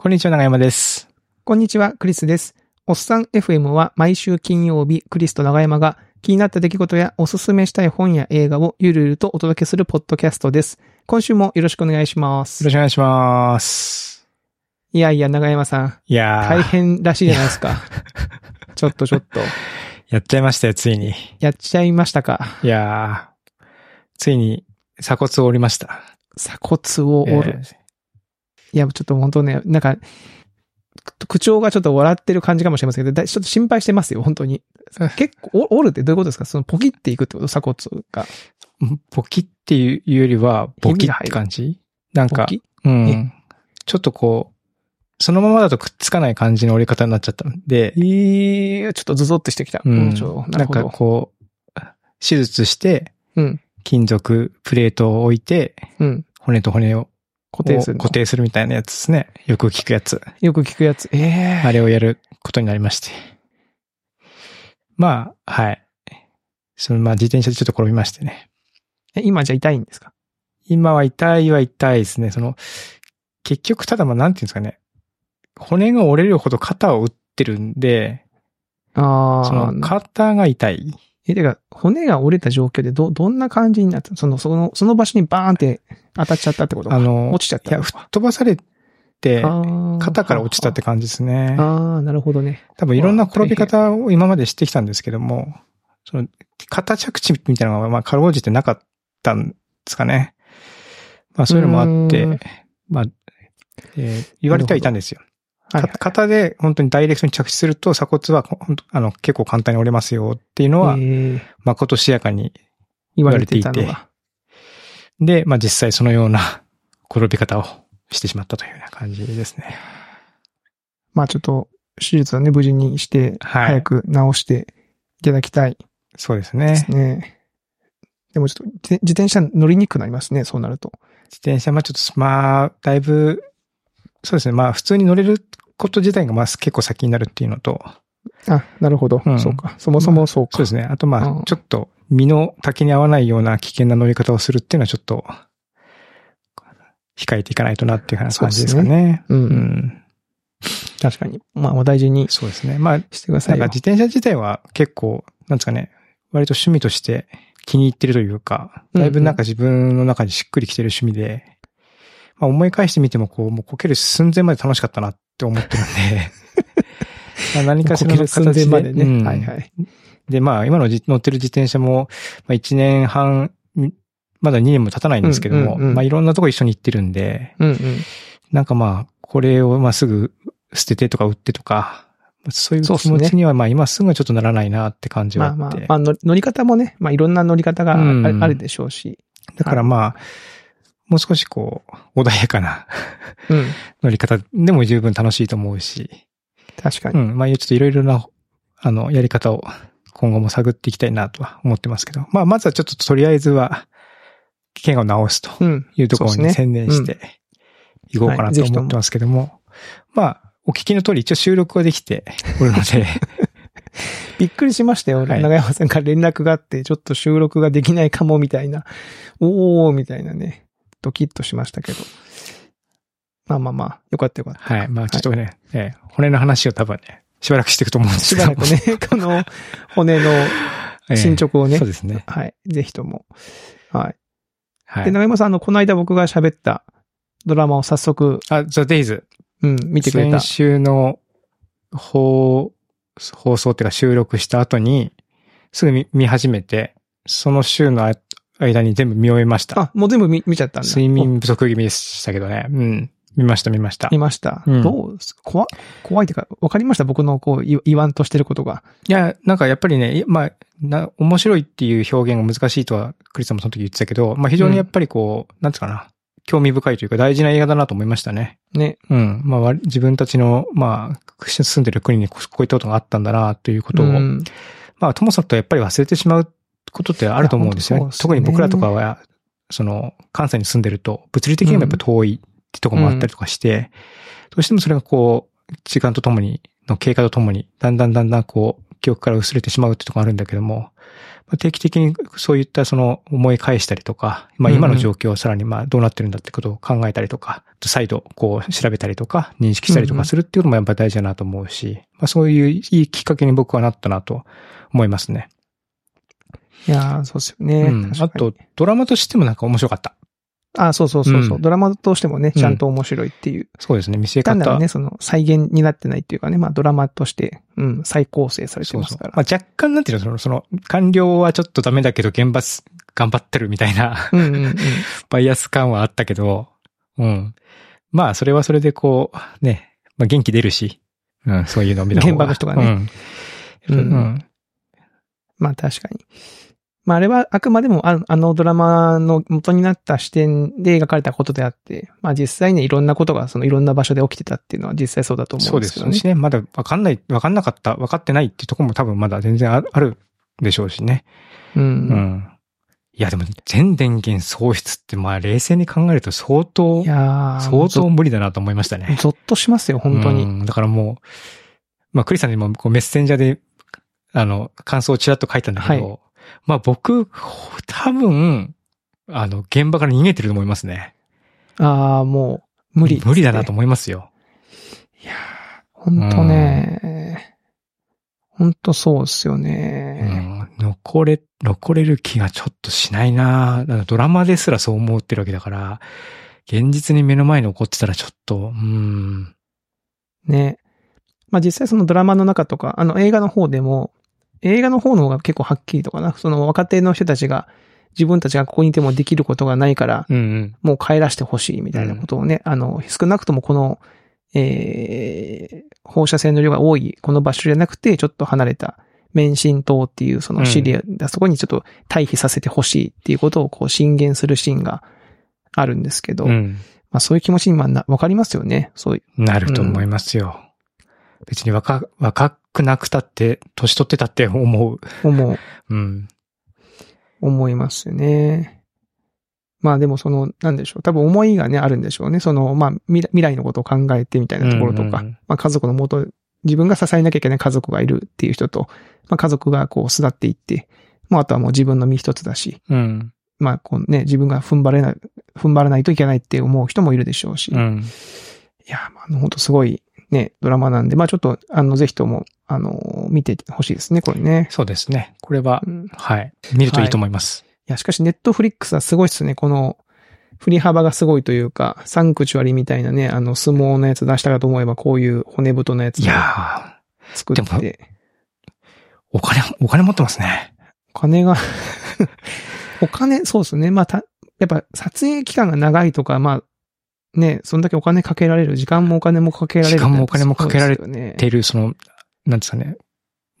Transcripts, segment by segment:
こんにちは、長山です。こんにちは、クリスです。おっさん FM は毎週金曜日、クリスと長山が気になった出来事やおすすめしたい本や映画をゆるゆるとお届けするポッドキャストです。今週もよろしくお願いします。よろしくお願いします。いやいや、長山さん、いやー、大変らしいじゃないですか。ちょっとちょっと、やっちゃいましたよ、ついに。やっちゃいましたか。いやー、ついに鎖骨を折りました。鎖骨を折る。えーいや、ちょっと本当ね、なんか、口調がちょっと笑ってる感じかもしれませんけど、だちょっと心配してますよ、本当に。結構、お折るってどういうことですか？そのポキっていくってこと？鎖骨が。ボキっていうよりは、ボキって感じ？なんか、うん。ちょっとこう、そのままだとくっつかない感じの折り方になっちゃったんで、ええちょっとズゾってしてきた。うんななんか。こう、手術して、うん。金属プレートを置いて、うん。骨と骨を固定するの？固定するみたいなやつですね。よく聞くやつ。よく聞くやつ。ええあれをやることになりまして。まあ、はい。その、まあ、自転車でちょっと転びましてね。え今じゃ痛いんですか？今は痛いは痛いですね。その、結局、ただまあ、なんていうんですかね。骨が折れるほど肩を打ってるんで、あその、あ。肩が痛い。え、てか、骨が折れた状況でど、どんな感じになった？のその、その、その場所にバーンって当たっちゃったってこと？あの、落ちちゃった？いや、吹っ飛ばされて、肩から落ちたって感じですね。ああ、なるほどね。多分いろんな転び方を今までしてきたんですけども、その、肩着地みたいなのが、まあ、かろうじてなかったんですかね。まあ、そういうのもあってまあ、えー言われてはいたんですよ。はい、はいか。肩で本当にダイレクトに着地すると鎖骨はあの結構簡単に折れますよっていうのは、えー誠しやかに。言われていたの言われが。で、まあ実際そのような 転び方をしてしまったというような感じですね。まあちょっと、手術はね、無事にして、はい早く治していただきたいそうですねです。ね。でもちょっと、自自転車乗りにくくなりますね、そうなると。自転車、まあちょっと、まあ、だいぶ、そうですね。まあ普通に乗れること自体がまあ結構先になるっていうのと、あ、なるほど。うんそうか。そもそもそうか。そうですね。あとまうんあ、ちょっと身の丈に合わないような危険な乗り方をするっていうのはちょっと、控えていかないとなっていう感じですかね。うん。うん。確かに。まあ、お大事にそうですね。まあ、してくださよないんか。自転車自体は結構、なんですかね、割と趣味として気に入ってるというか、だいぶなんか自分の中にしっくりきてる趣味で、まあ思い返してみてもこう、もうこける寸前まで楽しかったなって思ってるんで、まあ何かしらの形でまでね。うんはいはい。で、まあ今のじ乗ってる自転車も、まあ1年半、みまだ2年も経たないんですけども、うんうんうんまあいろんなとこ一緒に行ってるんで、うんうん。なんかまあ、これをまあすぐ捨ててとか売ってとか、そういう気持ちにはまあ今すぐはちょっとならないなって感じはあって。まあまあ、まあ乗り方もね、まあいろんな乗り方があ,、るでしょうし。だからまあ、もう少しこう、穏やかなうん。乗り方でも十分楽しいと思うし、確かに。うん、まあちょっといろいろな、あの、やり方を今後も探っていきたいなとは思ってますけど、まあまずはちょっととりあえずは、怪我を治すとうん。いうところに専念していこうかなと思ってますけども、まあ、お聞きの通り一応収録はできておるので、びっくりしましたよ。はい長山さんから連絡があって、ちょっと収録ができないかもみたいな。おー、みたいなね。ドキッとしましたけど。まあまあまあ、よかったよかった。はい。まあちょっとね、ええ骨の話を多分ね、しばらくしていくと思うんですしけども。ばらくね、この 骨のええ進捗をね、そうですね。はい。ぜひとも。はい。で、はい。長山さん、あの、この間僕が喋ったドラマを早速、あ、ザ・デイズ。うん、見てくれた先。週の放放送っていうか収録した後に、すぐ見見始めて、その週のあ間に全部見終えました。あ、もう全部見見ちゃったんだ。睡眠不足気味でしたけどね。うん。見ました見ました。い見ました。うんどう怖怖いっていうか、わかりました？僕のこう、い言わんとしてることが。や、なんかやっぱりね、いまあ、な、面白いっていう表現が難しいとは、クリスさんもその時言ってたけど、まあ非常にやっぱりこう、なんつうかな、興味深いというか大事な映画だなと思いましたね。ね。うん。まあ自分たちの、まあ、住んでる国にここういったことがあったんだな、ということを、うんまあ、ともさんとやっぱり忘れてしまうことってあると思うんですよね。ね特に僕らとかは、その、関西に住んでると、物理的にもやっぱ遠いってとこもあったりとかして、どうしてもそれがこう、時間とともに、の経過とともに、だんだんだんだんこう、記憶から薄れてしまうってところあるんだけども、まあ、定期的にそういったその思い返したりとか、まあ今の状況をさらにまあどうなってるんだってことを考えたりとか、再度こう調べたりとか認識したりとかするっていうのもやっぱ大事だなと思うし、まあそういういいきっかけに僕はなったなと思いますね。いやー、そうですよね。うん。あと、ドラマとしてもなんか面白かった。あ、そうそうそうそう、うんドラマとしてもね、うんちゃんと面白いっていう。そうですね、見せ方。単なるね、その再現になってないっていうかね、まあドラマとして、うん、再構成されてそうそう。ますから。まあ若干なんていうの、その、その、官僚はちょっとダメだけど現場す頑張ってるみたいなうんうんうん。バイアス感はあったけど、うん。まあ、それはそれでこう、ね、まあ元気出るし、うん、そういうのを見た方が 現場の人がね。う。うんんうん。まあ確かに。まああれはあくまでもああのドラマの元になった視点で描かれたことであって、まあ実際にいろんなことがそのいろんな場所で起きてたっていうのは実際そうだと思そううんでですけどね。すしね。まだわかんない、わかんなかった、わかってないっていうところも多分まだ全然ああるでしょうしね。う。うんん。いや、でも全電源喪失ってまあ冷静に考えると相当い、やー相当無理だなと思いましたね。ゾッとしますよ、本当に。うんだからもう、まあ、クリスさんにもこうメッセンジャーで、あの、感想をちらっと書いたんだけど、はまあ僕、多分、あの、現場から逃げてると思いますね。ああ、もう、無理、無理だなと。思いますよ。いやー本当ね、本当そうですようね。ん。残れ、残れる気がちょっとしないなドラマですらそう思ってるわけだから、現実に目の前に起こってたらちょっと、うん。ね。まあ実際そのドラマの中とか、あの映画の方でも、映画の方の方が結構はっきりとかな、その若手の人たちが、自分たちがここにいてもできることがないから、うんうん。もう帰らしてほしいみたいなことをね、あの、少なくともこの、えー、放射線の量が多いこの場所じゃなくて、ちょっと離れた、免震島っていうそのシリア、そこにちょっと退避させてほしいっていうことをこう進言するシーンがあるんですけど、うん。まあそういう気持ちにまわかりますよね。そういう。なると思いますよ。別に若、若くなくたって、年取ってたって思う。思う、うん。思いますよね。まあでもその、なんでしょう。多分思いがね、あるんでしょうね。その、まあ未来のことを考えてみたいなところとか、うんうんまあ家族のもと、自分が支えなきゃいけない家族がいるっていう人と、まあ家族がこう巣立っていって、まああとはもう自分の身一つだし、うん。まあこうね、自分が踏ん張れない、踏ん張らないといけないって思う人もいるでしょうし、いうん。や、まあ本当すごいね、ドラマなんで、まあちょっと、あの、ぜひとも、あの、見てほしいですね、これね。そうですね。これはう、んはい。見るといいと思います。いや、しかしネットフリックスはすごいっすね。この、振り幅がすごいというか、サンクチュアリみたいなね、あの、相撲のやつ出したかと思えば、こういう骨太のやついをやで作って、ー、お金、お金持ってますね。お金が、お金、そうですね。まあ、た、やっぱ撮影期間が長いとか、まあ、ね、そんだけお金かけられる、時間もお金もかけられる。時間もお金もかけられている、その、なんですかね。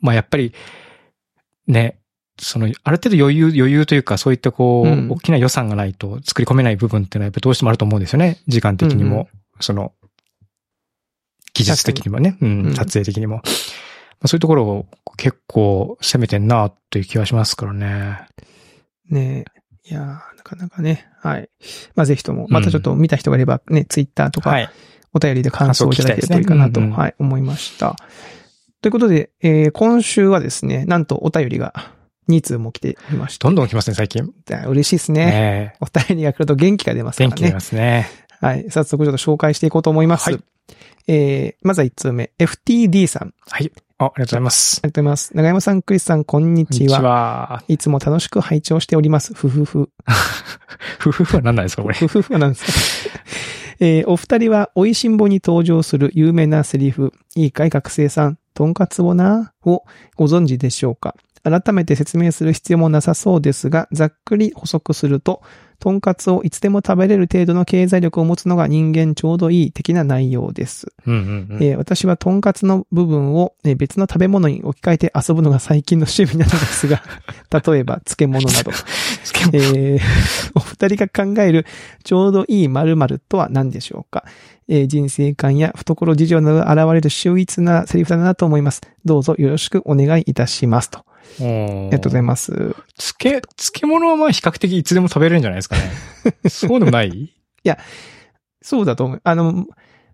まあやっぱり、ね、その、ある程度余裕、余裕というか、そういったこう、うん大きな予算がないと作り込めない部分っていうのはやっぱどうしてもあると思うんですよね。時間的にも、うんうんその、技術的にもね、うん、うん撮影的にも。まあ、そういうところを結構攻めてんなという気がしますからね。ねいやーなかなかね、はい。まあ、ぜひとも、またちょっと見た人がいればね、ツイッターとか、はい。お便りで感想をいただけるといいかなと、はい、思いました。ということで、えー今週はですね、なんとお便りが2通も来ていました。どんどん来ますね、最近。で嬉しいですね。ねお便りが来ると元気が出ますからね元気出ま。すね。はい。早速ちょっと紹介していこうと思います。はいえー、まずは1通目、FTD さん。ありあ、ありがとうございます。がとうございます。長山さん、クリスさん、こんにちこんにちは。は。いつも楽しく拝聴しております。ふふふ。夫婦は何なんですか、これ。ふふふはなんですか？えーお二人は、美味しんぼに登場する有名なセリフ、いいかい学生さん、とんかつをな、をご存知でしょうか？改めて説明する必要もなさそうですが、ざっくり補足すると、とんかつをいつでも食べれる程度の経済力を持つのが人間ちょうどいい的な内容です。うんうんうん。えー私はとんかつの部分を、えー別の食べ物に置き換えて遊ぶのが最近の趣味なのですが、例えば漬物など。えーお二人が考えるちょうどいい〇〇とは何でしょうか、えー人生観や懐事情などが現れる秀逸なセリフだなと思います。どうぞよろしくお願いいたします。と。ありがとうございます。漬け、漬物はまあ比較的いつでも食べれるんじゃないですかね。そうでもない？そうだと思う。あの、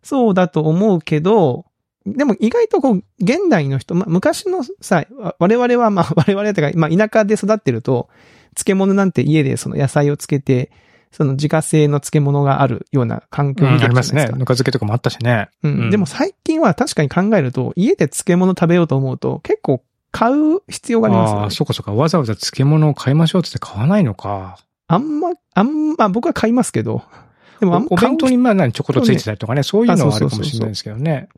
そうだと思うけど、でも意外とこう、現代の人、まあ、昔のさ、わ我々は、まあ、我々というか、まあ、田舎で育ってると、漬物なんて家でその野菜をつけて、その自家製の漬物があるような環境うん、になありますね。ぬか漬けとかもあったしね。うんうんでも最近は確かに考えると、家で漬物食べようと思うと、結構買う必要がありますよねああ、。そうかそうか。わざわざ漬物を買いましょうって言って買わないのか。あんま、あんま、僕は買いますけど。でもあんまおお弁当にまあ何ちょこっとついてたりとかね、そういうのはあるかもしれないですけどね。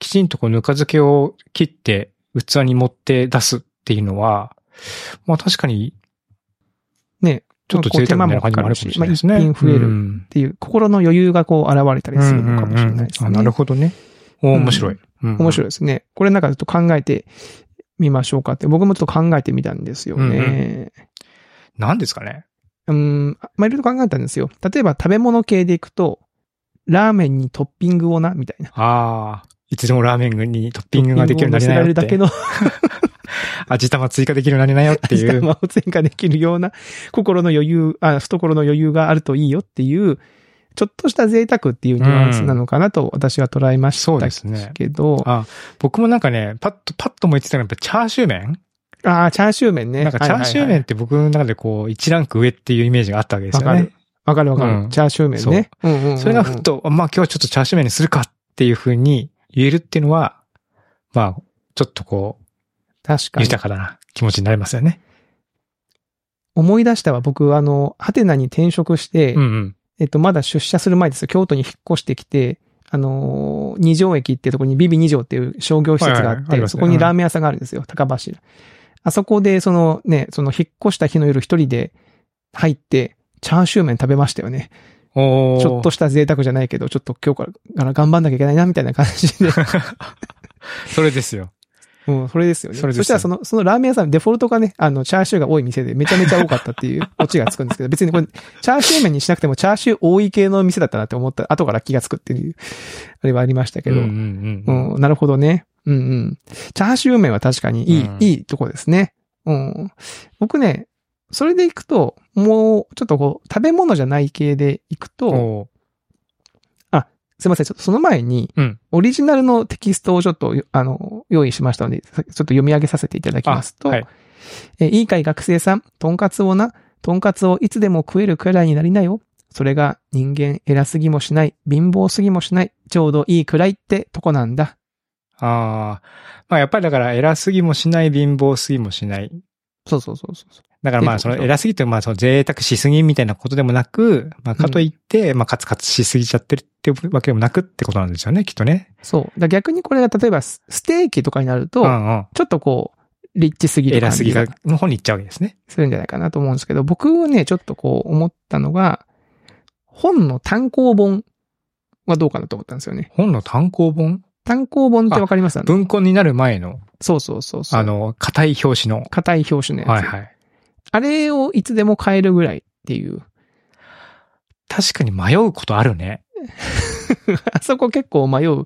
きちんとこうぬか漬けを切って器に盛って出すっていうのは、まあ確かにね、ちょっと贅沢な感じもあるかもしれないですね。まあ一品増えるうんっていう心の余裕がこう現れたりするのかもしれないですね。うんうんうんあなるほどね。面白い。うん面白いですね。これなんかちょっと考えてみましょうかって、僕もちょっと考えてみたんですよね。何ですかね？うん、まあ、いろいろ考えたんですよ。例えば食べ物系でいくと、ラーメンにトッピングをな、みたいな。ああ、いつでもラーメンにトッピングができるようになりなよって。トッピングを乗せられるだけの 味玉追加できるようになりなよってい味う。玉を追加できるような心の余裕、あ、懐の余裕があるといいよっていう、ちょっとした贅沢っていうニュアンスなのかなと私は捉えましたそうですねけど、ああ僕もなんかね、パッと、パッと思いついたのはやっぱチャーシュー麺あー、チャーシュー麺ね。なんかチャーシュー麺って僕の中でこう、一ランク上っていうイメージがあったわけですよねわかる。。わかるわかる、うんチャーシュー麺ね。うんうんうんうんそれがふっと、まあ今日はちょっとチャーシュー麺にするかっていう風に言えるっていうのは、まあ、ちょっとこう、確かに。豊かだな気持ちになりますよね。思い出したわ。僕、あの、ハテナに転職して、うんうん。えっと、まだ出社する前ですよ。京都に引っ越してきて、あのー二条駅っていうところにビビ二条っていう商業施設があって、はいはいありますねそこにラーメン屋さんがあるんですよ。高橋。あそこで、そのね、その引っ越した日の夜一人で入って、チャーシュー麺食べましたよね。ちょっとした贅沢じゃないけど、ちょっと今日から頑張んなきゃいけないな、みたいな感じで。それですよ。うん、それですよね。それですよしたらその、そのラーメン屋さん、デフォルトがね、あの、チャーシューが多い店でめちゃめちゃ多かったっていうオチがつくんですけど、別にこれ、チャーシュー麺にしなくてもチャーシュー多い系の店だったなって思った、後から気がつくっていう、あれはありましたけど、うんう、うんんうん。なるほどね。うんうん。チャーシュー麺は確かにいい、うんいいとこですね。うん。僕ね、それで行くと、もう、ちょっとこう、食べ物じゃない系で行くと、すいません、ちょっとその前に、うんオリジナルのテキストをちょっと、あの、用意しましたので、ちょっと読み上げさせていただきますと、あはい。えーいいかい学生さん、とんかつをな、とんかつをいつでも食えるくらいになりなよ。それが人間偉すぎもしない、貧乏すぎもしない、ちょうどいいくらいってとこなんだ。ああ。まあやっぱりだから偉すぎもしない、貧乏すぎもしない。そうそうそうそう。だからまあその偉すぎてまあその贅沢しすぎみたいなことでもなく、まあかといって、まあカツカツしすぎちゃってるってわけでもなくってことなんですよね、きっとね。そう。逆にこれが例えばスステーキとかになると、うんうん。ちょっとこう、リッチすぎる偉すぎが、の方に行っちゃうわけですね。するんじゃないかなと思うんですけど、僕はね、ちょっとこう思ったのが、本の単行本はどうかなと思ったんですよね。本の単行本？単行本ってわかります？文庫になる前の、そうそうそうそう。あ、の、硬い表紙の。硬い表紙のやつ。はいはい。あれをいつでも買えるぐらいっていう。確かに迷うことあるね。あそこ結構迷う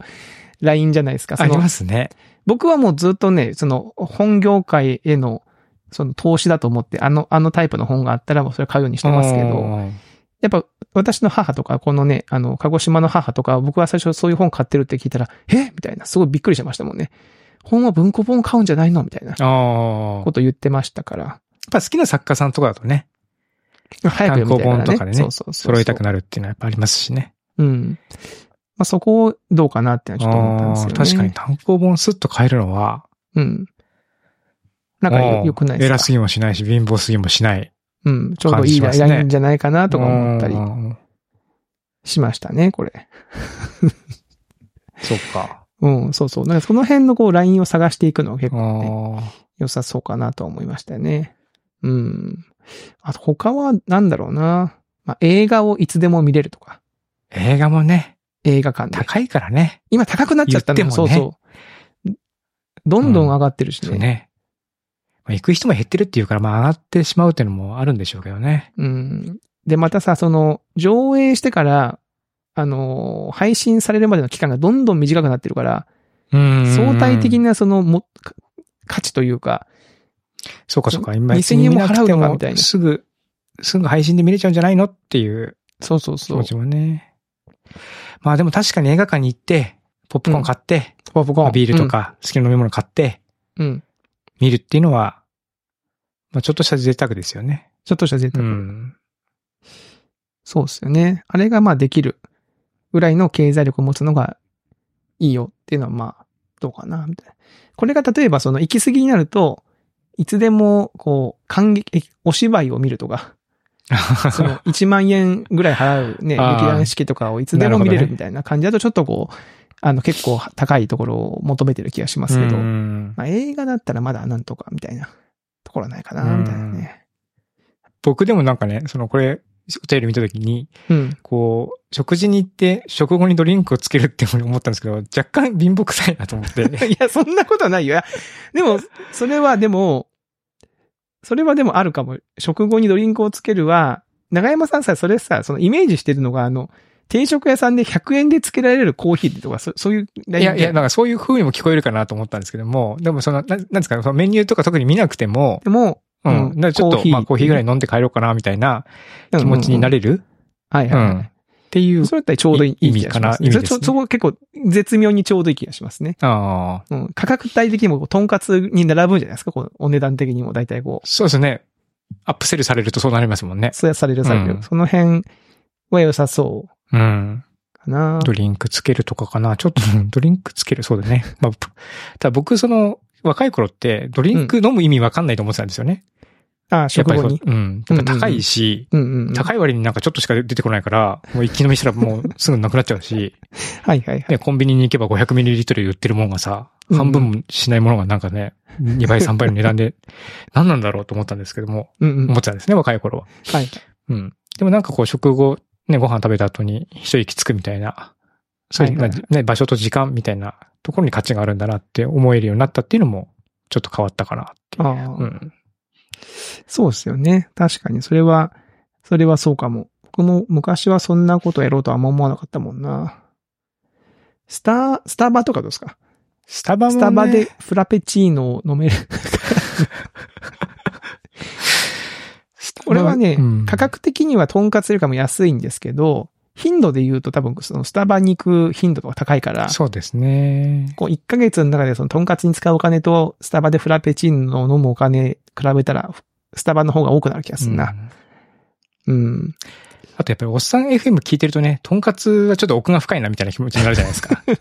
ラインじゃないですか。ありますね。僕はもうずっとね、その本業界へのその投資だと思って、あの、あのタイプの本があったらもうそれ買うようにしてますけど、うんやっぱ私の母とか、このね、あの、鹿児島の母とか、僕は最初そういう本買ってるって聞いたら、え？みたいな、すごいびっくりしましたもんね。本は文庫本買うんじゃないの？みたいな。こと言ってましたから。やっぱ好きな作家さんとかだとね、早く読みたいからね。単行本とかでねそうそうそう揃えたくなるっていうのはやっぱありますしね。うん。まあ、そこをどうかなっていうのはちょっと思ったんですよね。確かに単行本スッと買えるのは、うん。なんかよよくないですか？偉すぎもしないし、貧乏すぎもしない。うん。ちょうどいいラインじゃないかなとか思ったりうんしましたね、これ。そっか。うん、そうそう。なんかその辺のこうラインを探していくのが結構ね、あ良さそうかなと思いましたよね。うん。あと他はなんだろうな。まあ、映画をいつでも見れるとか。ー映画もね、映画館で。高いからね。今高くなっちゃったのもねそうそう。どんどん上がってるしね。そうね。まあ行く人も減ってるっていうから、まあ上がってしまうっていうのもあるんでしょうけどね。うん。で、またさ、その、上映してから、あのー、配信されるまでの期間がどんどん短くなってるから、うん相対的なその、も、か価値というか、そうかそうか。今、2000円も払うのかみたいなすぐ、すぐ配信で見れちゃうんじゃないの？っていう気そうそうそう持。ちもね。まあでも確かに映画館に行って、ポップコーン買って、ポップコーン。ビールとか好きな飲み物買ってうん。うん。見るっていうのは、まあちょっとした贅沢ですよね。ちょっとした贅う沢。ん。そうですよね。あれがまあできるぐらいの経済力を持つのがいいよっていうのはまあ、どうかな、みたいな。これが例えばその行き過ぎになると、いつでもこう、感激、お芝居を見るとか、その1万円ぐらい払うね、劇団四季とかをいつでも見れなるみたいな感じだとちょっとこう、あの結構高いところを求めてる気がしますけど、うん。まあ映画だったらまだなんとかみたいなところはないかな、みたいなね。僕でもなんかね、そのこれ、お便り見たときに、うん。こう、食事に行って、食後にドリンクをつけるって思ったんですけど、若干貧乏臭いなと思って。いや、そんなことはないよ。でも、それはでも、それはでもあるかも。食後にドリンクをつけるは、長山さんさ、それさ、そのイメージしてるのが、あの、定食屋さんで100円でつけられるコーヒーとか、そそういういやいや、なんかそういう風にも聞こえるかなと思ったんですけども、でもその、ななんですかね、そのメニューとか特に見なくても、でも、うん。だからちょっと、まあコーヒーぐらいの飲んで帰ろうかな、みたいな気持ちになれる、はいはい、うんっていう、それだったらちょうどいい意味かな意味ですねそこ結構絶妙にちょうどいい気がしますね。ああ、うん。価格帯的にもとんかつに並ぶんじゃないですか？こうお値段的にも大体こう、そうですね。アップセルされるとそうなりますもんね。そうやされるされる。うんその辺は良さそううん。かな。ドリンクつけるとかかな。ちょっと、ドリンクつける、そうだね。まあ、ただ僕、その、若い頃って、ドリンク飲む意味わかんないと思ってたんですよね。ああ、やっぱりそう食後に。うん。やっぱ高いし、うんうんうん。高い割になんかちょっとしか出てこないから、もう一気飲みしたらもうすぐなくなっちゃうし、はいはいはい。ね、コンビニに行けば 500ml で売ってるもんがさ、うん半分もしないものがなんかね、2倍3倍の値段で、何なんだろうと思ったんですけども、うんうん。思ってたんですね、若い頃は。はい。うん。でもなんかこう食後、ね、ご飯食べた後に一息つくみたいな、そういう、はいはいね、場所と時間みたいなところに価値があるんだなって思えるようになったっていうのも、ちょっと変わったかなっていう。ああ、うん。そうですよね。確かに。それは、それはそうかも。僕も昔はそんなことやろうとはあんま思わなかったもんな。スター、スタバとかどうですか？スタバも、ね、スタバでフラペチーノを飲める。これはね、うん価格的にはトンカツよりかも安いんですけど、頻度で言うと多分そのスタバに行く頻度とか高いから、そうですね。こう1ヶ月の中でそのトンカツに使うお金とスタバでフラペチーノを飲むお金比べたら、スタバの方が多くなる気がするな。うんうん。あとやっぱりおっさん FM 聞いてるとね、とんかつはちょっと奥が深いなみたいな気持ちになるじゃないですか。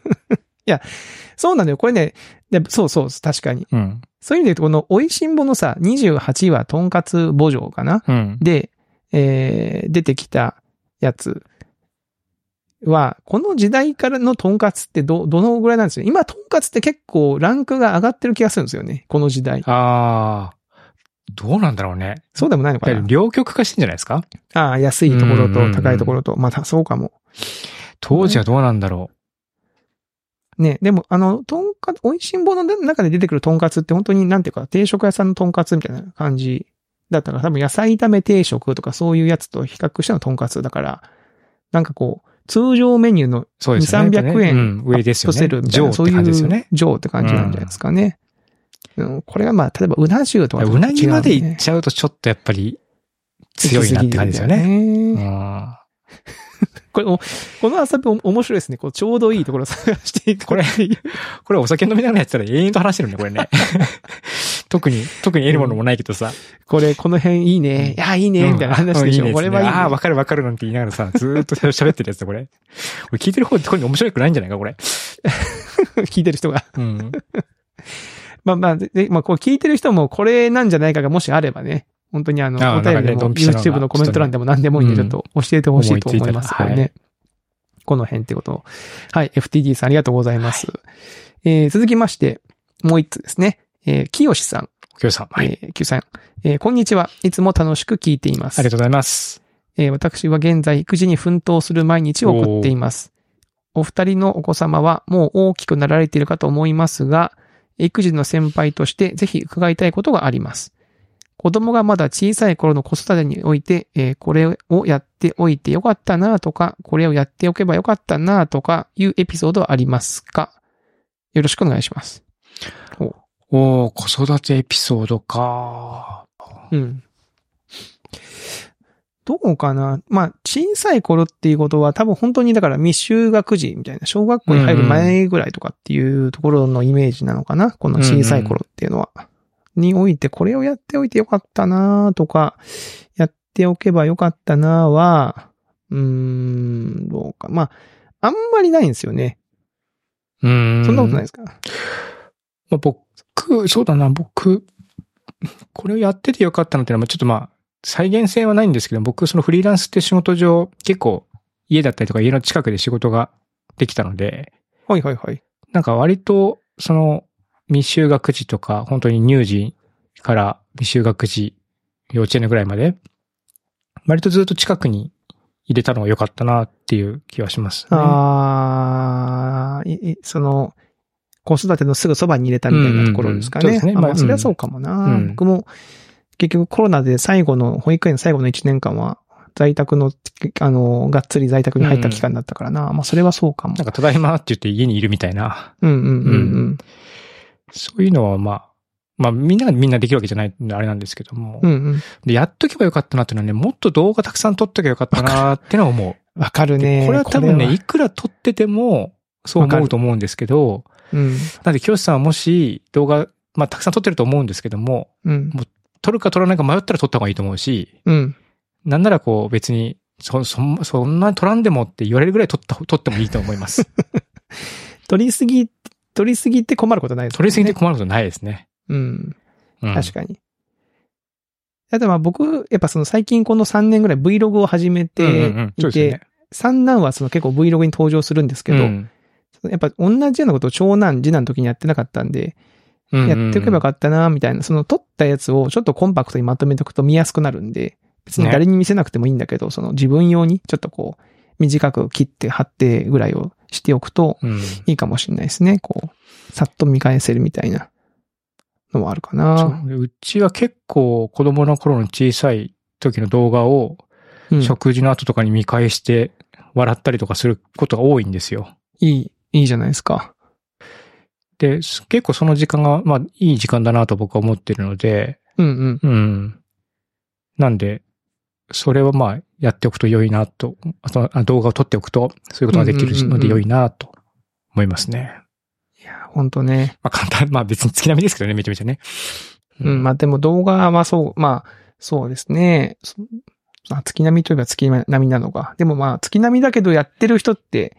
そうなんだよ。これね、でそうそう、確かに。うん。そういう意味で言うと、この、美味しんぼのさ、28話、とんかつ墓場かな？うん。で、えー、出てきたやつは、この時代からのとんかつってど、どのぐらいなんですよ。今、とんかつって結構ランクが上がってる気がするんですよね。この時代。ああ、どうなんだろうね。そうでもないのかな両極化してんじゃないですか？ああ、安いところと高いところと。またそうかも。当時はどうなんだろね、でも、あの、とんかつ、美味しんぼの中で出てくるとんかつって本当になんていうか、定食屋さんのとんかつみたいな感じだったから、多分野菜炒め定食とかそういうやつと比較してのとんかつだから、なんかこう、通常メニューのう。そうですよね。2 300円うん、上ですよね。上ってそういう感じですよね。上って感じなんじゃないですかね。うん、これがまあ、例えばうな重とかとうなぎまで行っちゃうとちょっとやっぱり強いなって感じですよね。ね。うん これ、おこの遊びお面白いですね。こうちょうどいいところを探していく。これこれお酒飲みながらやってたら永遠と話してるね、これね。特に、特に得るものもないけどさ。これ、この辺いいね。いや、いいね。みたいな話でしょ。うんうんこれはいい、ね。ああ、わかるわかるなんて言いながらさ、ずーっと喋ってるやつだ、これ。これ聞いてる方ってこれ面白くないんじゃないか、これ。聞いてる人が。うん。まあまあ、で、まあ、こう聞いてる人もこれなんじゃないかがもしあればね。本当にあの、お便りでも、YouTube のコメント欄でも何でもいいんで、ちょっと教えてほしいと思いますこれ思い。この辺ってことを。はい、FTD さんありがとうございます。えー、続きまして、もう一つですね。えー、きよしさん。おきょうさん。はい。えー、きよさん。えー、こんにちは。いつも楽しく聞いています。ありがとうございます。えー私は現在育児に奮闘する毎日を送っています。お二人のお子様はもう大きくなられているかと思いますが、育児の先輩としてぜひ伺いたいことがあります。子供がまだ小さい頃の子育てにおいて、えーこれをやっておいてよかったなとか、これをやっておけばよかったなとかいうエピソードはありますか？よろしくお願いします。おー、子育てエピソードか。うん。どうかなまあ、小さい頃っていうことは多分本当にだから未就学児みたいな、小学校に入る前ぐらいとかっていうところのイメージなのかなこの小さい頃っていうのは。において、これをやっておいてよかったなとか、やっておけばよかったなは、うーん、どうか。まあ、あんまりないんですよね。うん。そんなことないですか、まあ、僕、そうだな、僕、これをやっててよかったのってのは、ちょっとまあ、再現性はないんですけど、僕、そのフリーランスって仕事上、結構、家だったりとか家の近くで仕事ができたので、はいはいはい。なんか割と、その、未就学児とか、本当に乳児から未就学児、幼稚園ぐらいまで、割とずっと近くに入れたのが良かったなっていう気はします、ね。ああ、その、子育てのすぐそばに入れたみたいなところですかね。うんうんうんそうですねまああまあ、それはそうかもな、うん僕も、結局コロナで最後の、保育園最後の1年間は、在宅の、あの、がっつり在宅に入った期間だったからな。まあ、それはそうかもなん。か、ただいまって言って家にいるみたいな、うんうんうんうん。そういうのはまあ、まあみんながみんなできるわけじゃないんであれなんですけども、うんうん。で、やっとけばよかったなっていうのはね、もっと動画たくさん撮っとけばよかったなってのは思う。わかるね。これは多分ね、いくら撮ってても、そう思うと思うんですけど、うん。なんで、教師さんはもし動画、まあ、たくさん撮ってると思うんですけども、うん。撮るか撮らないか迷ったら撮った方がいいと思うし、うん。なんならこう別に、そ、そん、そんなに撮らんでもって言われるぐらい撮った、撮ってもいいと思います。取りすぎ、取りすぎって困ることないです撮りすぎてね。困ることないですね。うん。うん、確かに。あとまあ僕、やっぱその最近この3年ぐらい Vlog を始めうんうんてうんそういてですよね、。三男はその結構 Vlog に登場するんですけど、うんやっぱ同じようなことを長男、次男の時にやってなかったんで、うんやっておけばよかったな、みたいな、その撮ったやつをちょっとコンパクトにまとめておくと見やすくなるんで、別に誰に見せなくてもいいんだけど、その自分用にちょっとこう、短く切って貼ってぐらいをしておくとうん。いいかもしれないですね。こう、さっと見返せるみたいなのもあるかそな。うちは結構子供の頃の小さい時の動画をうん、食事の後とかに見返して笑ったりとかすることが多いんですよ。いい、いいじゃないですか。で、す結構その時間が、まあいい時間だなと僕は思ってるので、うんうん。うん。なんで、それはまあやっておくと良いなと、あとあ動画を撮っておくとそういうことができるので良いなと思いますね。いや、ほんとね。まあ簡単、まあ別に月並みですけどね、めちゃめちゃね。うん、まあでも動画はそう、まあ、そうですね。そまあ月並みといえば月並みなのか。でもまあ月並みだけどやってる人って、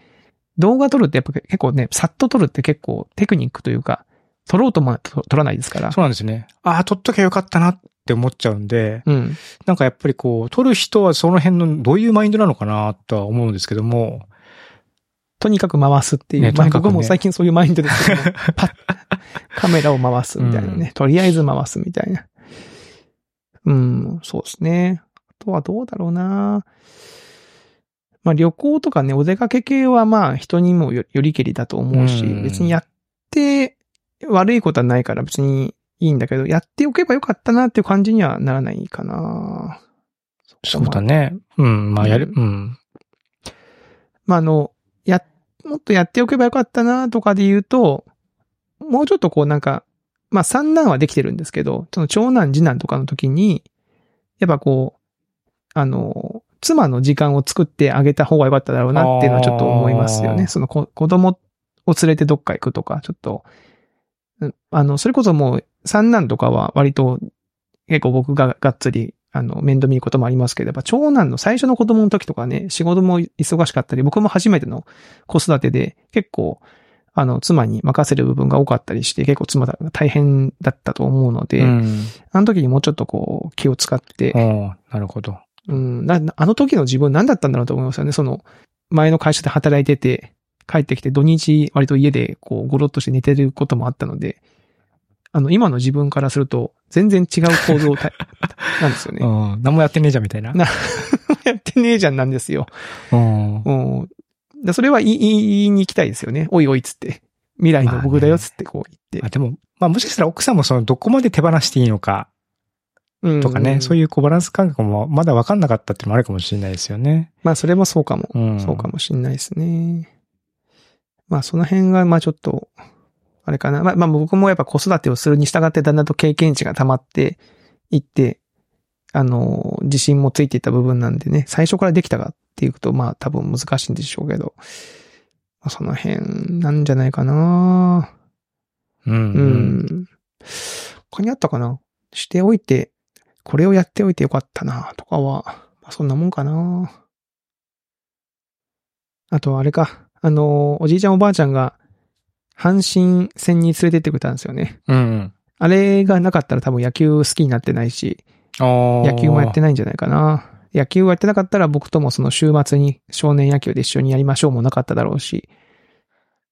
動画撮るってやっぱ結構ね、さっと撮るって結構テクニックというか、撮ろうとも撮撮らないですから。そうなんですね。ああ、撮っときゃよかったなって思っちゃうんで、うん。なんかやっぱりこう、撮る人はその辺のどういうマインドなのかなとは思うんですけども、とにかく回すっていう。まあねとにかくね僕も最近そういうマインドですけども、パッ、カメラを回すみたいなね。とりあえず回すみたいな。うん、そうですね。あとはどうだろうなまあ旅行とかね、お出かけ系はまあ人にもよよりけりだと思うし、うん別にやって悪いことはないから別にいいんだけど、やっておけばよかったなっていう感じにはならないかなそうだね。うん、まあやる、うん。まあ、あの、や、もっとやっておけばよかったなとかで言うと、もうちょっとこうなんか、まあ三男はできてるんですけど、その長男次男とかの時に、やっぱこう、あの、妻の時間を作ってあげた方がよかっただろうなっていうのはちょっと思いますよね。その子子供を連れてどっか行くとか、ちょっと、うんあの、それこそもう三男とかは割と結構僕ががっつりあの、面倒見ることもありますけど、やっぱ長男の最初の子供の時とかね、仕事も忙しかったり、僕も初めての子育てで結構、あの、妻に任せる部分が多かったりして、結構妻が大変だったと思うので、うん。あの時にもうちょっとこう、気を使って、なるほど。うん、なあの時の自分何だったんだろうと思いますよね。その、前の会社で働いてて、帰ってきて土日割と家でこう、ゴロッとして寝てることもあったので、あの、今の自分からすると、全然違う行動た なんですようね。ん。何もやってねえじゃんみたいな。なやってねえじゃんなんですよ。うん。うん。だそれは言い言いに行きたいですよね。おいおいっつって。未来の僕だよっつってこう言って。あでも、まあもしかしたら奥さんもそのどこまで手放していいのかうんとかね、そういう。いうこうバランス感覚もまだ分かんなかったっていうのもあるかもしれないですよね。まあそれもそうかも。うん。そうかもしんないですね。まあその辺が、まあちょっと、あれかな。まあまあ僕もやっぱ子育てをするに従ってだんだんと経験値が溜まっていって、あの、自信もついていた部分なんでね、最初からできたかっていうと、まあ多分難しいんでしょうけど、まあその辺なんじゃないかなうん。う。うんん。他にあったかなしておいて、これをやっておいてよかったなとかは、まあそんなもんかなあとあれか、あの、おじいちゃんおばあちゃんが、阪神戦に連れてってくれたんですよね。うんうん。あれがなかったら多分野球好きになってないし。野球もやってないんじゃないかな。野球をやってなかったら僕ともその週末に少年野球で一緒にやりましょうもなかっただろうし。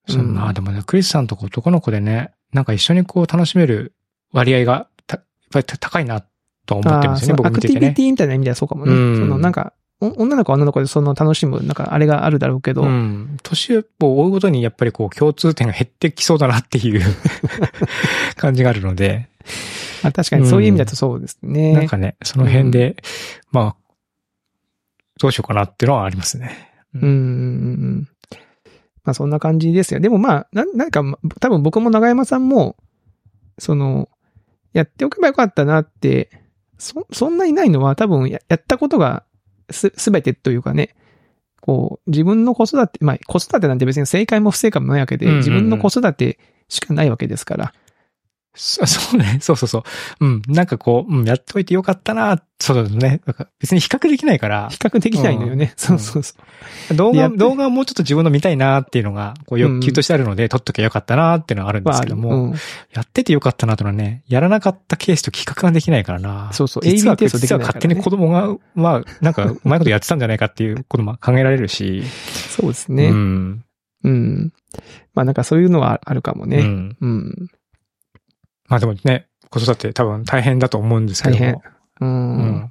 そう、まあでもね、クリスさんとか男の子でね、なんか一緒にこう楽しめる割合がた、やっぱり高いなとは思ってるんですよね、あーそのアクティビ。ティみたいな意味ではそうかもね。うんそのなんか、お女の子は女の子でその楽しむ、なんかあれがあるだろうけど、うん。年を追うごとにやっぱりこう共通点が減ってきそうだなっていう 感じがあるので、まあ確かにそういう意味だとそうですね。なんかね、その辺で、まあ、どうしようかなっていうのはありますね。うんうんうんうん。まあそんな感じですよ。でもまあ、な、なんか、ま多分僕も長山さんも、その、やっておけばよかったなって、そ、そんなにないのは多分ややったことがす、すべてというかね、こう、自分の子育て、まあ子育てなんて別に正解も不正解もないわけで、自分の子育てしかないわけですから。そ そうね、そうそうそう。うん、なんかこう、うん、やっといてよかったな、そうだね。別に比較できないから比、較できないのよね。うんそうそうそう。動画、動画をもうちょっと自分の見たいなっていうのが、こう欲求としてあるので、撮っときゃよかったなっていうのはあるんで。すけども、うん。やっててよかったなとはね、やらなかったケースと比較ができないからな。そうそう実はテストでき実なからねはい勝手に子供が、まあ、なんか、うまいことやってたんじゃないかっていうことも考えられるし。そうですね。ううん。ん。まあなんかそういうのはあるかもね。うん。うん。まあでもね、子育て多分大変だと思うんですけども。大変。うん。うん。ま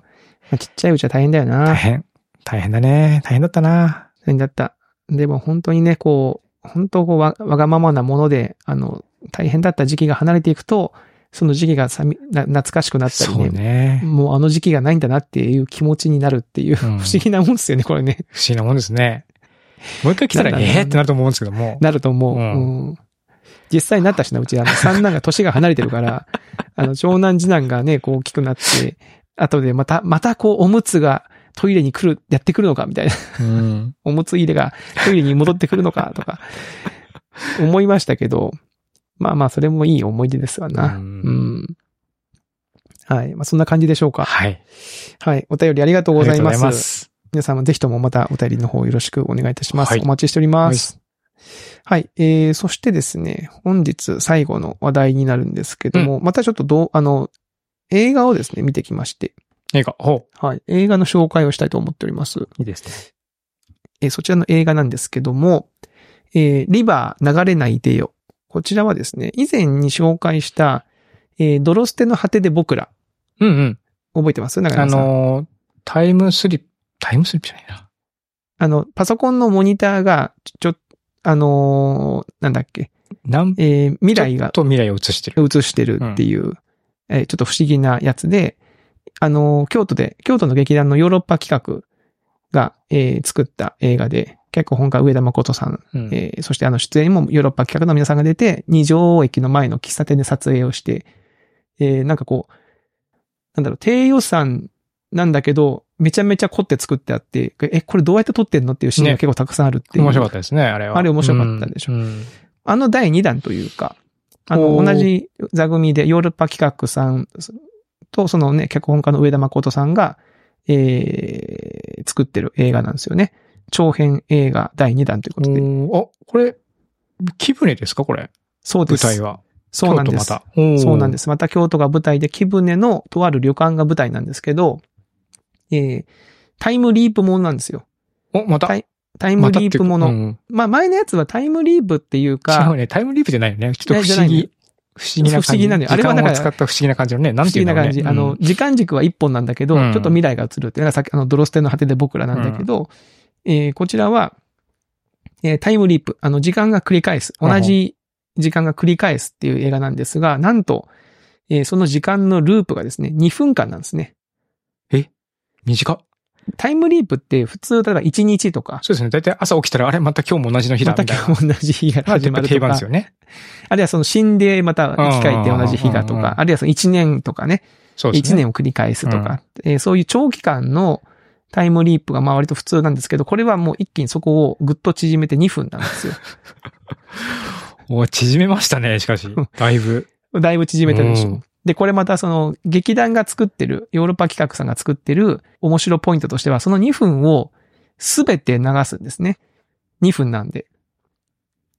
あ、ちっちゃいうちは大変だよな。大変。大変だね。大変だったな。大変だった。でも本当にね、こう、本当こうわ、わがままなもので、あの、大変だった時期が離れていくと、その時期がさみな懐かしくなったりそうね。ね。もうあの時期がないんだなっていう気持ちになるっていう、うん不思議なもんですよね、これね。不思議なもんですね。もう一回来たら、ええってなると思うんですけども。なると思う。うんうん実際になったしな、うち、あの、三男が年が離れてるから、あの、長男次男がね、こう大きくなって、後でまた、またこう、おむつがトイレに来る、やってくるのか、みたいな。うん。おむつ入れがトイレに戻ってくるのか、とか、思いましたけど、まあまあ、それもいい思い出ですわな。ううんん。はい。まあ、そんな感じでしょうか。はい。はい。お便りありがとうございます。ます。皆さんもぜひともまたお便りの方よろしくお願いいたします。はいお待ちしております。はい。えー、そしてですね、本日最後の話題になるんですけども、またちょっとどう、あの、映画をですね、見てきまして、映画、ほはい。映画の紹介をしたいと思っております。う。いいですね。えーそちらの映画なんですけども、えーリバー流れないでよ。こちらはですね、以前に紹介した、えードロステの果てで僕ら。うんうん。覚えてます？長あ山さん。のー、タイムスリップ、タイムスリップじゃないな。あの、パソコンのモニターが、ちょ、ちょあのーなんだっけ、なんえー未来が。と未来を映してる。映してるっていう、えーちょっと不思議なやつで、あのー京都で、京都の劇団のヨーロッパ企画が、えー作った映画で、脚本家上田誠さん、うん。えーそしてあの出演にもヨーロッパ企画の皆さんが出て、二条駅の前の喫茶店で撮影をして、えーなんかこう、なんだろう、低予算なんだけど、めちゃめちゃ凝って作ってあって、え、これどうやって撮ってんのっていうシーンがね結構たくさんあるっていう。面白かったですね、あれは。あれ面白かったでしょうんうんあの第2弾というか、あの、同じ座組でヨーロッパ企画さんと、そのね、脚本家の上田誠さんが、えー、作ってる映画なんですよね。長編映画第2弾ということで。あ、これ、木船ですか？これ。そうです。舞台は。そうなんです。京都また。。そうなんですす。また京都が舞台で、木船のとある旅館が舞台なんですけど、えー、タイムリープものなんですよ。お、また？タイムリープもの。うんまあ前のやつはタイムリープっていう違か、うね。タイムリープじゃないよね。ちょっと不思議。不思議な感じ。不思議なのよあれはだか使った不思議な感じのね。なん不ていうのね思議な感じ。あの、、時間軸は一本なんだけど、うんちょっと未来が映るっていうのがさっき、あの、ドロステの果てで僕らなんだけど、えーこちらは、えータイムリープ。あの、時間が繰り返す。同じ時間が繰り返すっていう映画なんですが、なんと、えーその時間のループがですね、2分間なんですね。短っ。タイムリープって普通、例えば1日とか、そうですね。だいたい朝起きたら、あれ、また今日も同じの日だ、また。今日同じ日がまあ始まるとか定番です、よね。あるいはその死んでまた生き返って同じ日がとうんうんうんうんか、あるいはその1年とかね、そうですね。1年を繰り返すとか、えーそういう長期間のタイムリープがまあ割と普通なんですけど、これはもう一気にそこをぐっと縮めて2分なんですよ。お縮めましたね、しかし。だいぶ。だいぶ縮めてるでしょ。うんで、これまたその劇団が作ってる、ヨーロッパ企画さんが作ってる面白ポイントとしては、その2分をすべて流すんですね。2分なんで。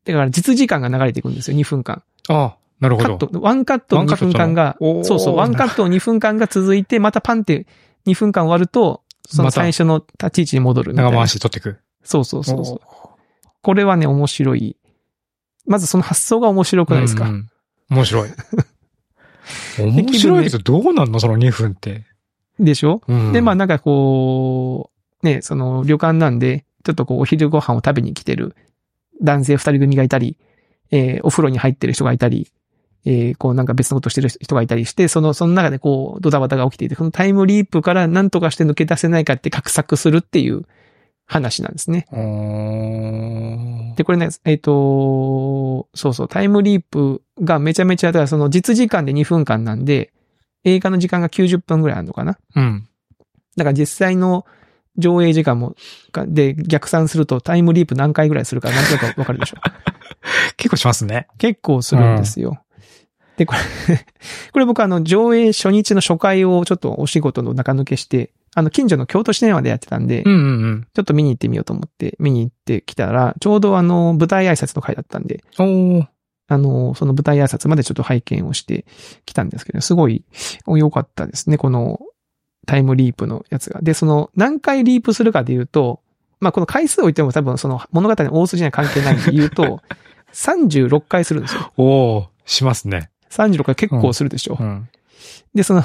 だから実時間が流れていくんですよ、2分間。ああ、なるほど。カット、ワンカットの2分間が、そうそう、ワンカットの2分間が続いて、またパンって2分間終わると、その最初の立ち位置に戻る。長回しで取っていく。そうそうそうそう。これはね、面白い。まずその発想が面白くないですか、うんうん面白い。面白いけど、どうなんの？その2分って。でしょ、うん。で、まあなんかこう、ね、その旅館なんで、ちょっとこうお昼ご飯を食べに来てる男性二人組がいたり、えーお風呂に入ってる人がいたり、えーこうなんか別のことしてる人がいたりして、その、その中でこうドタバタが起きていて、このタイムリープから何とかして抜け出せないかって画策するっていう話なんですね。うーんで、これね、えっ、と、そうそう、タイムリープがめちゃめちゃ、だからその実時間で2分間なんで、映画の時間が90分ぐらいあるのかなうん。だから実際の上映時間も、かで逆算するとタイムリープ何回ぐらいするかなんとなくわかるでしょ？結構しますね。結構するんですよ。で、これ、これ僕あの上映初日の初回をちょっとお仕事の中抜けして、あの近所の京都シネマでやってたんで、うんうんうん。ちょっと見に行ってみようと思って見に行ってきたら、ちょうどあの舞台挨拶の回だったんで、あの、その舞台挨拶までちょっと拝見をしてきたんですけど、すごい良かったですね、このタイムリープのやつが。で、その何回リープするかで言うと、まあこの回数を言っても多分その物語の大筋には関係ないんで言うと、36回するんですよ。おーしますね。36回結構するでしょ。うん。で、その、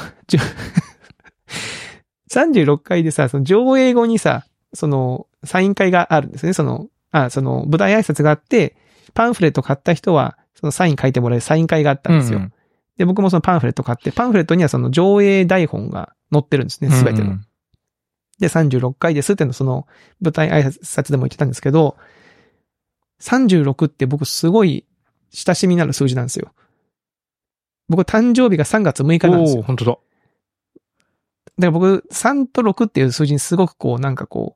36回でさ、その上映後にさ、その、サイン会があるんですね。その、あ、その、舞台挨拶があって、パンフレット買った人は、そのサイン書いてもらえるサイン会があったんですよ。うんうんで、僕もそのパンフレット買って、パンフレットにはその上映台本が載ってるんですね、すべての。うんで、36回ですってのその舞台挨拶でも言ってたんですけど、36って僕すごい親しみのある数字なんですよ。僕誕生日が3月6日なんですよおー。本当だ。だから僕、3と6っていう数字にすごくこう、なんかこ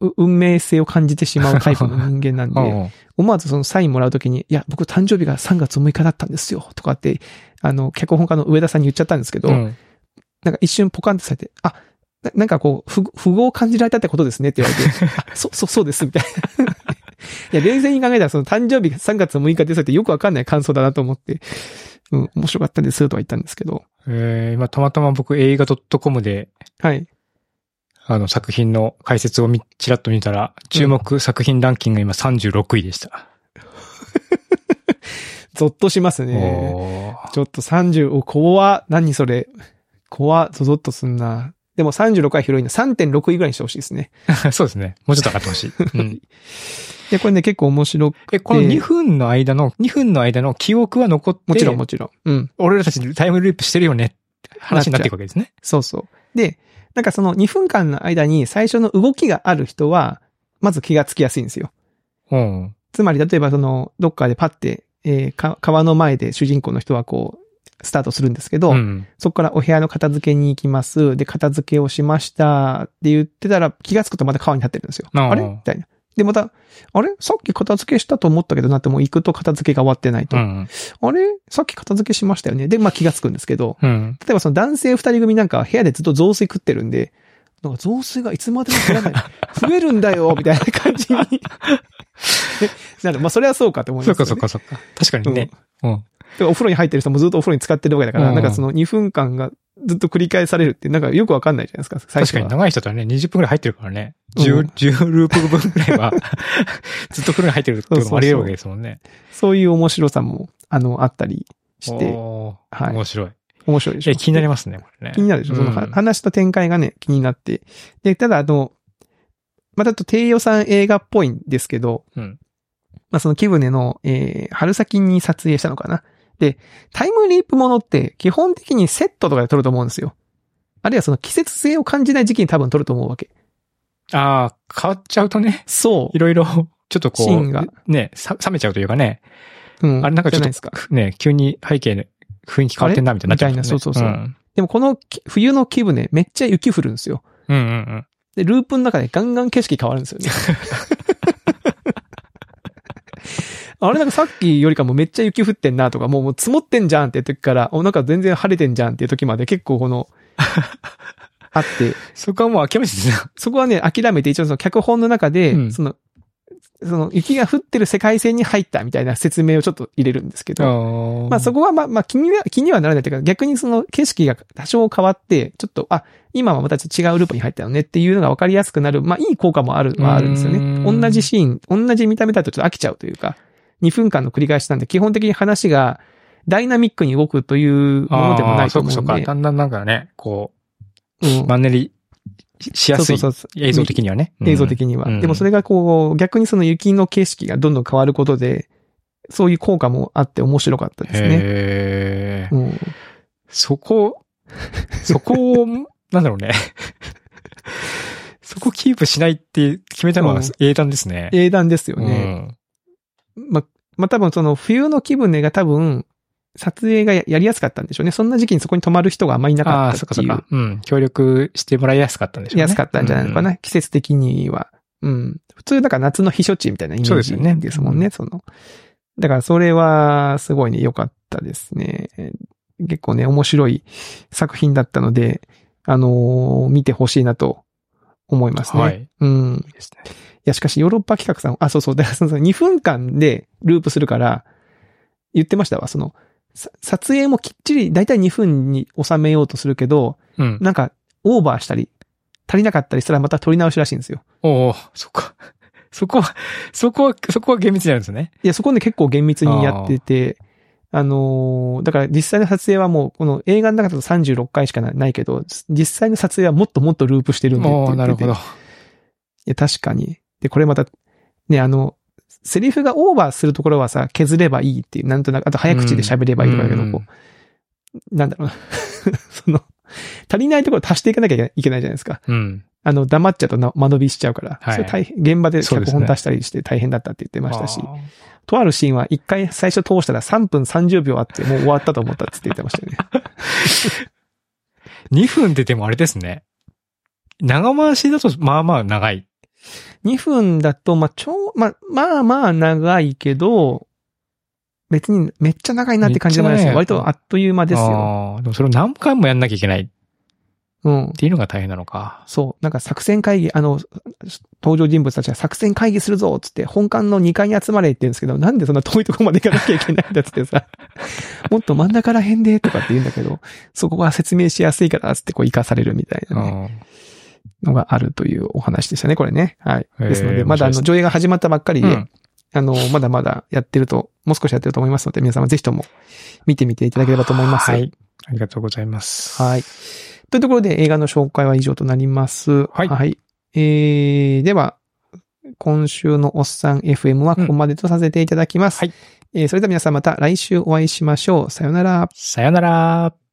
う、う運命性を感じてしまうタイプの人間なんで、思わずそのサインもらうときに、いや、僕誕生日が3月6日だったんですよ、とかって、あの、脚本家の上田さんに言っちゃったんですけど、うん。なんか一瞬ポカンってされて、あ、ななんかこう、不、不合を感じられたってことですねって言われて、あ、そ、そ、そうです、みたいな。いや、冷静に考えたらその誕生日が3月6日ですってよくわかんない感想だなと思って、うん、面白かったですとは言ったんですけど、えー今たまたま僕映画 .com で、はい。あの作品の解説をみちらっと見たら、注目作品ランキングが今36位でした。ゾッとしますね。ちょっと30、お、怖何それ。怖ゾゾッとすんな。でも36は広いんで3.6位ぐらいにしてほしいですね。そうですね。もうちょっと上がってほしい。うん で、これね、結構面白く、え、この2分の間の、2分の間の記憶は残って、もちろんもちろん。うん。俺らたちタイムループしてるよねって話になっていくわけですね。そうそう。で、なんかその2分間の間に最初の動きがある人は、まず気がつきやすいんですよ。うん。つまり、例えばその、どっかでパッて、えーか川の前で主人公の人はこう、スタートするんですけど、うん。そこからお部屋の片付けに行きます。で、片付けをしました。って言ってたら、気がつくとまた川に立ってるんですよ。あれみたいな。で、また、あれ？さっき片付けしたと思ったけどなってもう行くと片付けが終わってないと。うん。あれ？さっき片付けしましたよね。で、まあ気がつくんですけど、うん。例えばその男性二人組なんかは部屋でずっと雑炊食ってるんで、なんか雑炊がいつまでも減らない。増えるんだよみたいな感じに。なるまあそれはそうかと思いそっますよ、ね。かそっかそっか。確かにね。うん。でお風呂に入ってる人もずっとお風呂に使ってるわけだから、うんなんかその2分間がずっと繰り返されるって、なんかよくわかんないじゃないですか。確かに長い人とはね、20分くらい入ってるからね。うん10、10ループ分くらいは、ずっと風呂に入ってるってこともあり得るわけですもんね。そういう面白さも、あの、あったりして、はい面白い。面白いでしょ。え、気になりますね、これね。気になるでしょ、そのは話の展開がね、気になって。で、ただあの、またちょっと低予算映画っぽいんですけど、うん。まあその木船の、えー、春先に撮影したのかな。で、タイムリープものって基本的にセットとかで撮ると思うんですよ。あるいはその季節性を感じない時期に多分撮ると思うわけ。ああ、変わっちゃうとね、そうい。ろいろ、ちょっとこシーンがう、ね、さ冷めちゃうというかね、うん。あれなんかちょっじゃないですか。と、ね、急に背景の雰囲気変わってんな、みたいになっちゃう、みたいなそうそうそうでもこのき冬の気分ね、めっちゃ雪降るんですよ。うんうんうん。で、ループの中でガンガン景色変わるんですよね。あれなんかさっきよりかもめっちゃ雪降ってんなとか、もうもう積もってんじゃんっていう時から、お、なんか全然晴れてんじゃんっていう時まで結構この、あって、そこはもう諦めてた。な。そこはね、諦めて一応その脚本の中で、うん。その、その雪が降ってる世界線に入ったみたいな説明をちょっと入れるんですけど、まあそこ、こはまあまあ気には、気にはならないというか、逆にその景色が多少変わって、ちょっと、あ、今はまたちょっと違うループに入ったよねっていうのが分かりやすくなる、まあいい効果もある、はあるんですようね。ん。同じシーン、同じ見た目だとちょっと飽きちゃうというか、2分間の繰り返しなんで、基本的に話がダイナミックに動くというものでもないと思そううんかそうか。でだ。んだんなんかね、こうんう、マンネリしやすいそうそうそう映像的にはね。映像的には。うんでもそれがこう、逆にその雪の景色がどんどん変わることで、そういう効果もあって面白かったですね。へーうんそこ、そこを、なんだろうね。そこキープしないって決めたのはうん英断ですね。英断ですようね。ん。ま、まあ、多分その冬の気分ねが多分、撮影がややりやすかったんでしょうね。そんな時期にそこに泊まる人があんまりいなああ、かったっていう。そっかそっか。うん。協力してもらいやすかったんでしょうね。安かったんじゃないのかな、季節的には。うん。普通、だから夏の避暑地みたいなイメージですよねですもんね、うんその。だからそれは、すごいね、良かったですね。結構ね、面白い作品だったので、あのー見てほしいなと思いますね。はい。うん。いいですね。いや、しかしヨーロッパ企画さん、あ、そうそう、だからその2分間でループするから、言ってましたわ、その、さ撮影もきっちり、だいたい2分に収めようとするけど、うん。なんか、オーバーしたり、足りなかったりしたらまた撮り直しらしいんですよ。おおそっか。そこは、そこは、そこは厳密になるんですね。いや、そこで結構厳密にやってて、あのーだから実際の撮影はもう、この映画の中だと36回しかなないけど、実際の撮影はもっともっとループしてるんでって言ってて。おおなるほど。いや、確かに。で、これまた、ね、あの、セリフがオーバーするところはさ、削ればいいっていう、なんとなく、あと早口で喋ればいいとかだけど、うんこう、なんだろうな。その、足りないところ足していかなきゃいけないじゃないですか。うん。あの、黙っちゃうとな間延びしちゃうから。はいそれ大変、現場で脚本出したりして大変だったって言ってましたし、あーとあるシーンは一回最初通したら3分30秒あってもう終わったと思ったって言ってましたよね。2分ってでもあれですね。長回しだと、まあまあ長い。2分だと、まあ、ちょう、まあ、まあまあ長いけど、別にめっちゃ長いなって感じでもないですよ。割とあっという間ですよ。ああ、でもそれを何回もやんなきゃいけないっうん。ていうのが大変なのか。そう。なんか作戦会議、あの、登場人物たちが作戦会議するぞつって本館の2階に集まれって言うんですけど、なんでそんな遠いとこまで行かなきゃいけないんだっつってさ、もっと真ん中ら辺でとかって言うんだけど、そこは説明しやすいからつってこう生かされるみたいなね、のがあるというお話でしたね、これね。はい。ですので、まだあの、上映が始まったばっかりで、うんあの、まだまだやってると、もう少しやってると思いますので、皆様ぜひとも見てみていただければと思います。はい。ありがとうございます。はい。というところで映画の紹介は以上となります。はいえー、では、今週のおっさん FM はここまでとさせていただきます。はい。えーそれでは皆さんまた来週お会いしましょう。さよなら。さよなら。